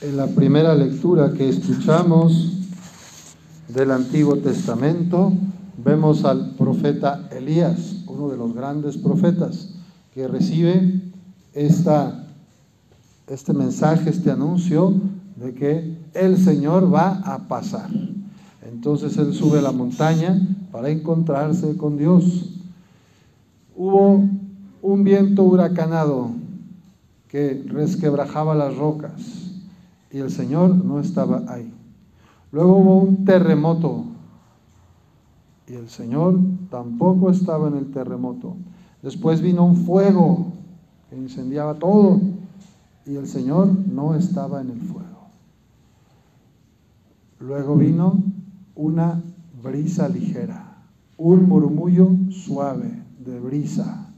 En la primera lectura que escuchamos del Antiguo Testamento, vemos al profeta Elías, uno de los grandes profetas, que recibe esta, este mensaje, este anuncio de que el Señor va a pasar. Entonces él sube a la montaña para encontrarse con Dios. Hubo un viento huracanado que resquebrajaba las rocas y el Señor no estaba ahí. Luego hubo un terremoto y el Señor tampoco estaba en el terremoto. Después vino un fuego que incendiaba todo y el Señor no estaba en el fuego. Luego vino una brisa ligera, un murmullo suave de brisa.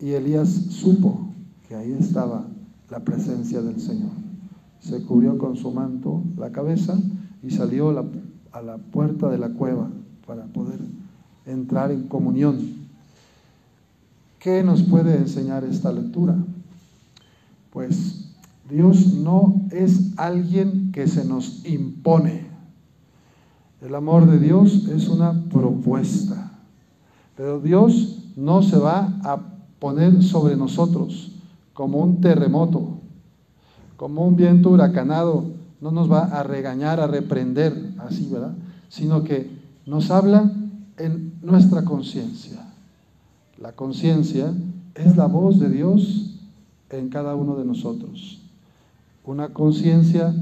Y Elías supo que ahí estaba la presencia del Señor. Se cubrió con su manto la cabeza y salió a la puerta de la cueva para poder entrar en comunión. ¿Qué nos puede enseñar esta lectura? Pues Dios no es alguien que se nos impone. El amor de Dios es una propuesta. Pero Dios no se va a poner sobre nosotros como un terremoto, como un viento huracanado, no nos va a regañar, a reprender, así, ¿verdad? Sino que nos habla en nuestra conciencia. La conciencia es la voz de Dios en cada uno de nosotros. Una conciencia,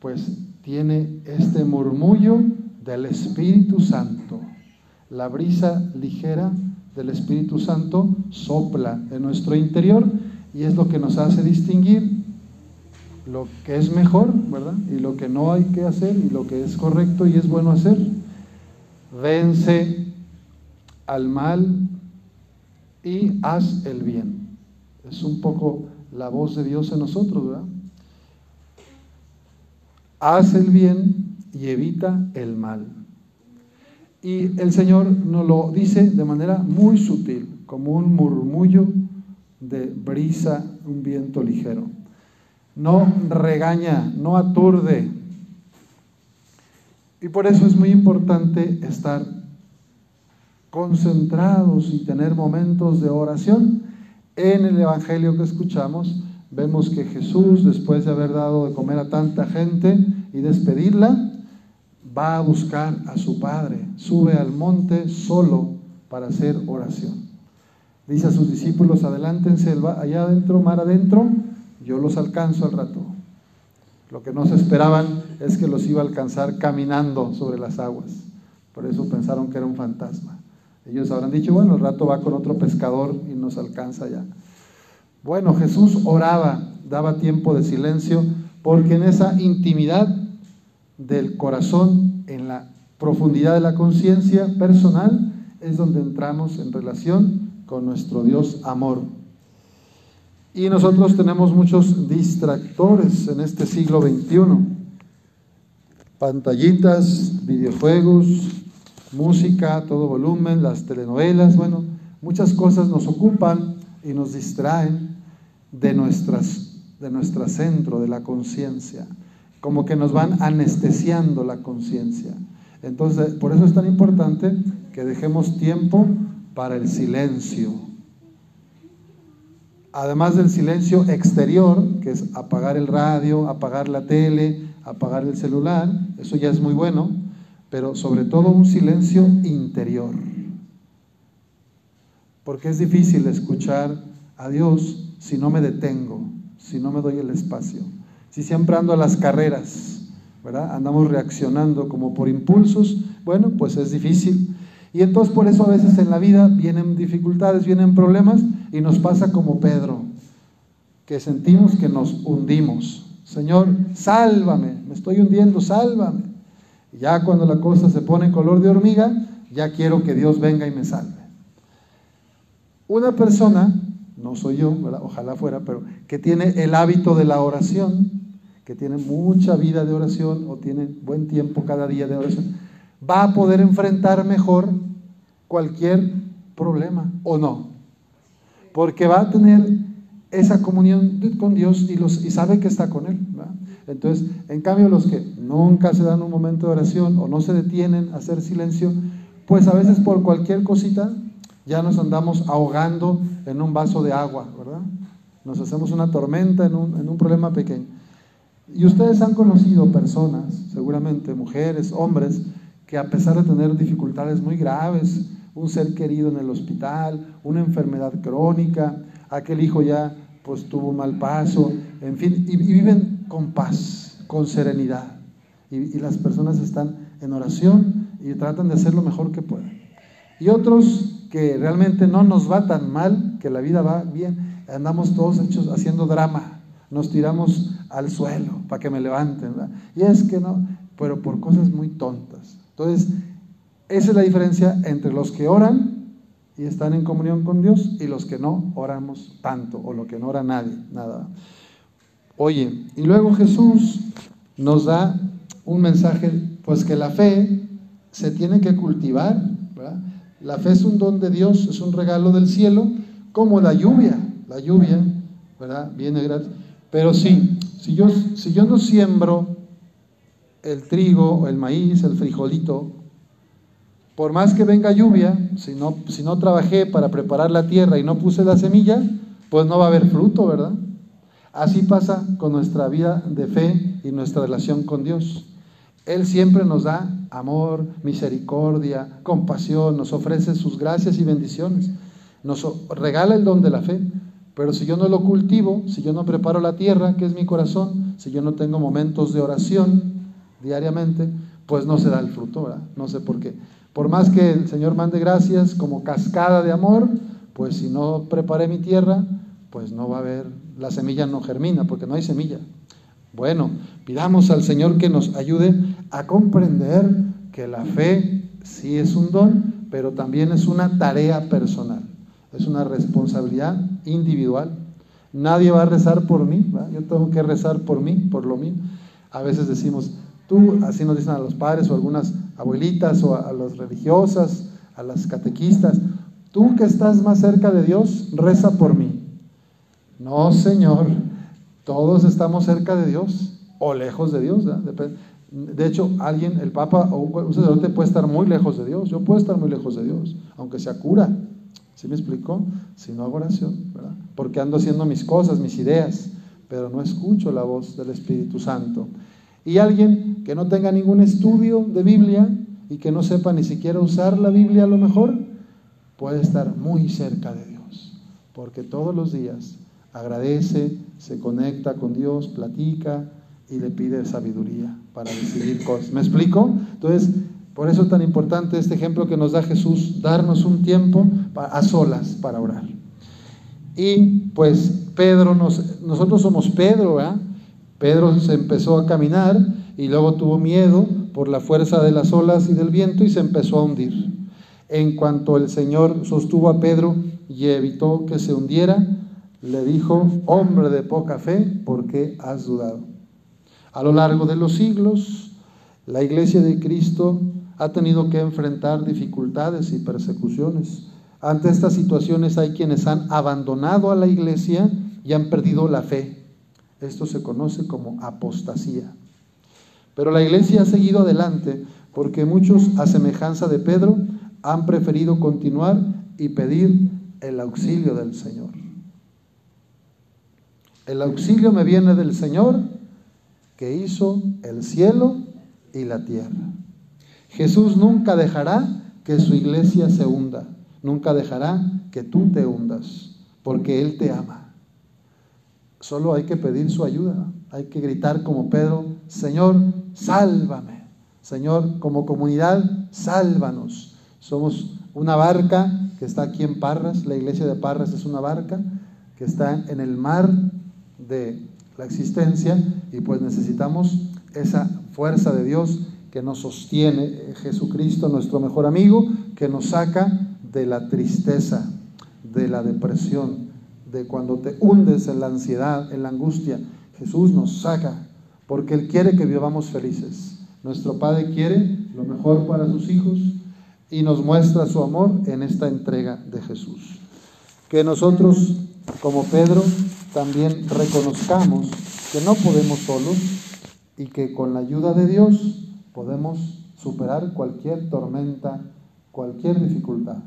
pues, tiene este murmullo del Espíritu Santo, la brisa ligera del Espíritu Santo sopla en nuestro interior y es lo que nos hace distinguir lo que es mejor, ¿verdad? Y lo que no hay que hacer y lo que es correcto y es bueno hacer. Vence al mal y haz el bien. Es un poco la voz de Dios en nosotros, ¿verdad? Haz el bien y evita el mal. Y el Señor nos lo dice de manera muy sutil, como un murmullo de brisa, un viento ligero. No regaña, no aturde. Y por eso es muy importante estar concentrados y tener momentos de oración. En el Evangelio que escuchamos, vemos que Jesús, después de haber dado de comer a tanta gente y despedirla, va a buscar a su Padre, sube al monte solo para hacer oración. Dice a sus discípulos, adelántense allá adentro, mar adentro, yo los alcanzo al rato. Lo que no se esperaban es que los iba a alcanzar caminando sobre las aguas. Por eso pensaron que era un fantasma. Ellos habrán dicho, bueno, el rato va con otro pescador y nos alcanza ya. Bueno, Jesús oraba, daba tiempo de silencio, porque en esa intimidad del corazón, en la profundidad de la conciencia personal, es donde entramos en relación con nuestro Dios amor. Y nosotros tenemos muchos distractores en este siglo XXI. Pantallitas, videojuegos, música, todo volumen, las telenovelas, bueno, muchas cosas nos ocupan y nos distraen de, nuestras, de nuestro centro, de la conciencia como que nos van anestesiando la conciencia. Entonces, por eso es tan importante que dejemos tiempo para el silencio. Además del silencio exterior, que es apagar el radio, apagar la tele, apagar el celular, eso ya es muy bueno, pero sobre todo un silencio interior. Porque es difícil escuchar a Dios si no me detengo, si no me doy el espacio. Si siempre ando a las carreras, ¿verdad? Andamos reaccionando como por impulsos, bueno, pues es difícil. Y entonces por eso a veces en la vida vienen dificultades, vienen problemas y nos pasa como Pedro, que sentimos que nos hundimos. Señor, sálvame, me estoy hundiendo, sálvame. Ya cuando la cosa se pone en color de hormiga, ya quiero que Dios venga y me salve. Una persona, no soy yo, ojalá fuera, pero que tiene el hábito de la oración, que tiene mucha vida de oración o tiene buen tiempo cada día de oración, va a poder enfrentar mejor cualquier problema o no. Porque va a tener esa comunión con Dios y, sabe que está con Él. Entonces, en cambio, los que nunca se dan un momento de oración o no se detienen a hacer silencio, pues a veces por cualquier cosita ya nos andamos ahogando en un vaso de agua, ¿verdad? Nos hacemos una tormenta en un problema pequeño. Y ustedes han conocido personas, seguramente mujeres, hombres, que a pesar de tener dificultades muy graves, un ser querido en el hospital, una enfermedad crónica, aquel hijo ya pues tuvo un mal paso, en fin, y, viven con paz, con serenidad. Y, las personas están en oración y tratan de hacer lo mejor que pueden. Y otros que realmente no nos va tan mal, que la vida va bien, andamos todos hechos haciendo drama, nos tiramos al suelo para que me levanten. Y es que no, pero por cosas muy tontas. Entonces, esa es la diferencia entre los que oran y están en comunión con Dios y los que no oramos tanto o lo que no ora nadie, nada. Oye, y luego Jesús nos da un mensaje, pues que la fe se tiene que cultivar, La fe es un don de Dios, es un regalo del cielo, como la lluvia, la lluvia, ¿verdad? Viene gratis. Pero sí, si yo, si yo no siembro el trigo, el maíz, el frijolito, por más que venga lluvia, si no, si no trabajé para preparar la tierra y no puse la semilla, pues no va a haber fruto, ¿verdad? Así pasa con nuestra vida de fe y nuestra relación con Dios. Él siempre nos da amor, misericordia, compasión, nos ofrece sus gracias y bendiciones, nos regala el don de la fe. Pero si yo no lo cultivo, si yo no preparo la tierra, que es mi corazón, si yo no tengo momentos de oración diariamente, pues no se da el fruto, ¿verdad? No sé por qué. Por más que el Señor mande gracias como cascada de amor, pues si no preparé mi tierra, pues no va a haber, la semilla no germina, porque no hay semilla. Bueno, pidamos al Señor que nos ayude a comprender que la fe sí es un don, pero también es una tarea personal, es una responsabilidad individual. Nadie va a rezar por mí, yo tengo que rezar por mí, por lo mío. A veces decimos, Tú, así nos dicen a los padres o algunas abuelitas o a, las religiosas, a las catequistas, tú que estás más cerca de Dios, reza por mí. No, Señor, todos estamos cerca de Dios o lejos de Dios. De hecho, alguien, el Papa o un sacerdote puede estar muy lejos de Dios. Yo puedo estar muy lejos de Dios, aunque sea cura. ¿Sí me explicó? Si no hago oración, ¿verdad? Porque ando haciendo mis cosas, mis ideas, pero no escucho la voz del Espíritu Santo. Y alguien que no tenga ningún estudio de Biblia y que no sepa ni siquiera usar la Biblia a lo mejor, puede estar muy cerca de Dios, porque todos los días agradece, se conecta con Dios, platica y le pide sabiduría para decidir cosas. ¿Me explico? Entonces, por eso es tan importante este ejemplo que nos da Jesús, darnos un tiempo a solas para orar. Y pues Pedro, nos, nosotros somos Pedro, ¿verdad? Pedro se empezó a caminar y luego tuvo miedo por la fuerza de las olas y del viento y se empezó a hundir. En cuanto el Señor sostuvo a Pedro y evitó que se hundiera, le dijo, hombre de poca fe, ¿por qué has dudado? A lo largo de los siglos, la iglesia de Cristo ha tenido que enfrentar dificultades y persecuciones. Ante estas situaciones hay quienes han abandonado a la iglesia y han perdido la fe. Esto se conoce como apostasía. Pero la iglesia ha seguido adelante porque muchos, a semejanza de Pedro, han preferido continuar y pedir el auxilio del Señor. El auxilio me viene del Señor que hizo el cielo y la tierra. Jesús nunca dejará que su iglesia se hunda, nunca dejará que tú te hundas, porque Él te ama. Solo hay que pedir su ayuda. Hay que gritar como Pedro, Señor, sálvame. Señor, como comunidad, sálvanos. Somos una barca que está aquí en Parras. La iglesia de Parras es una barca que está en el mar de la existencia y pues necesitamos esa fuerza de Dios que nos sostiene, Jesucristo, nuestro mejor amigo, que nos saca de la tristeza, de la depresión, de cuando te hundes en la ansiedad, en la angustia. Jesús nos saca porque Él quiere que vivamos felices. Nuestro Padre quiere lo mejor para sus hijos y nos muestra su amor en esta entrega de Jesús. Que nosotros, como Pedro, también reconozcamos que no podemos solos y que con la ayuda de Dios podemos superar cualquier tormenta, cualquier dificultad.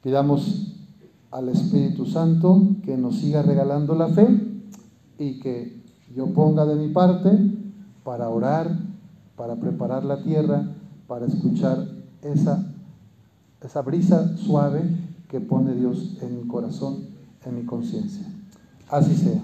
Pidamos al Espíritu Santo que nos siga regalando la fe y que yo ponga de mi parte para orar, para preparar la tierra, para escuchar esa, esa brisa suave que pone Dios en mi corazón, en mi conciencia. Así sea.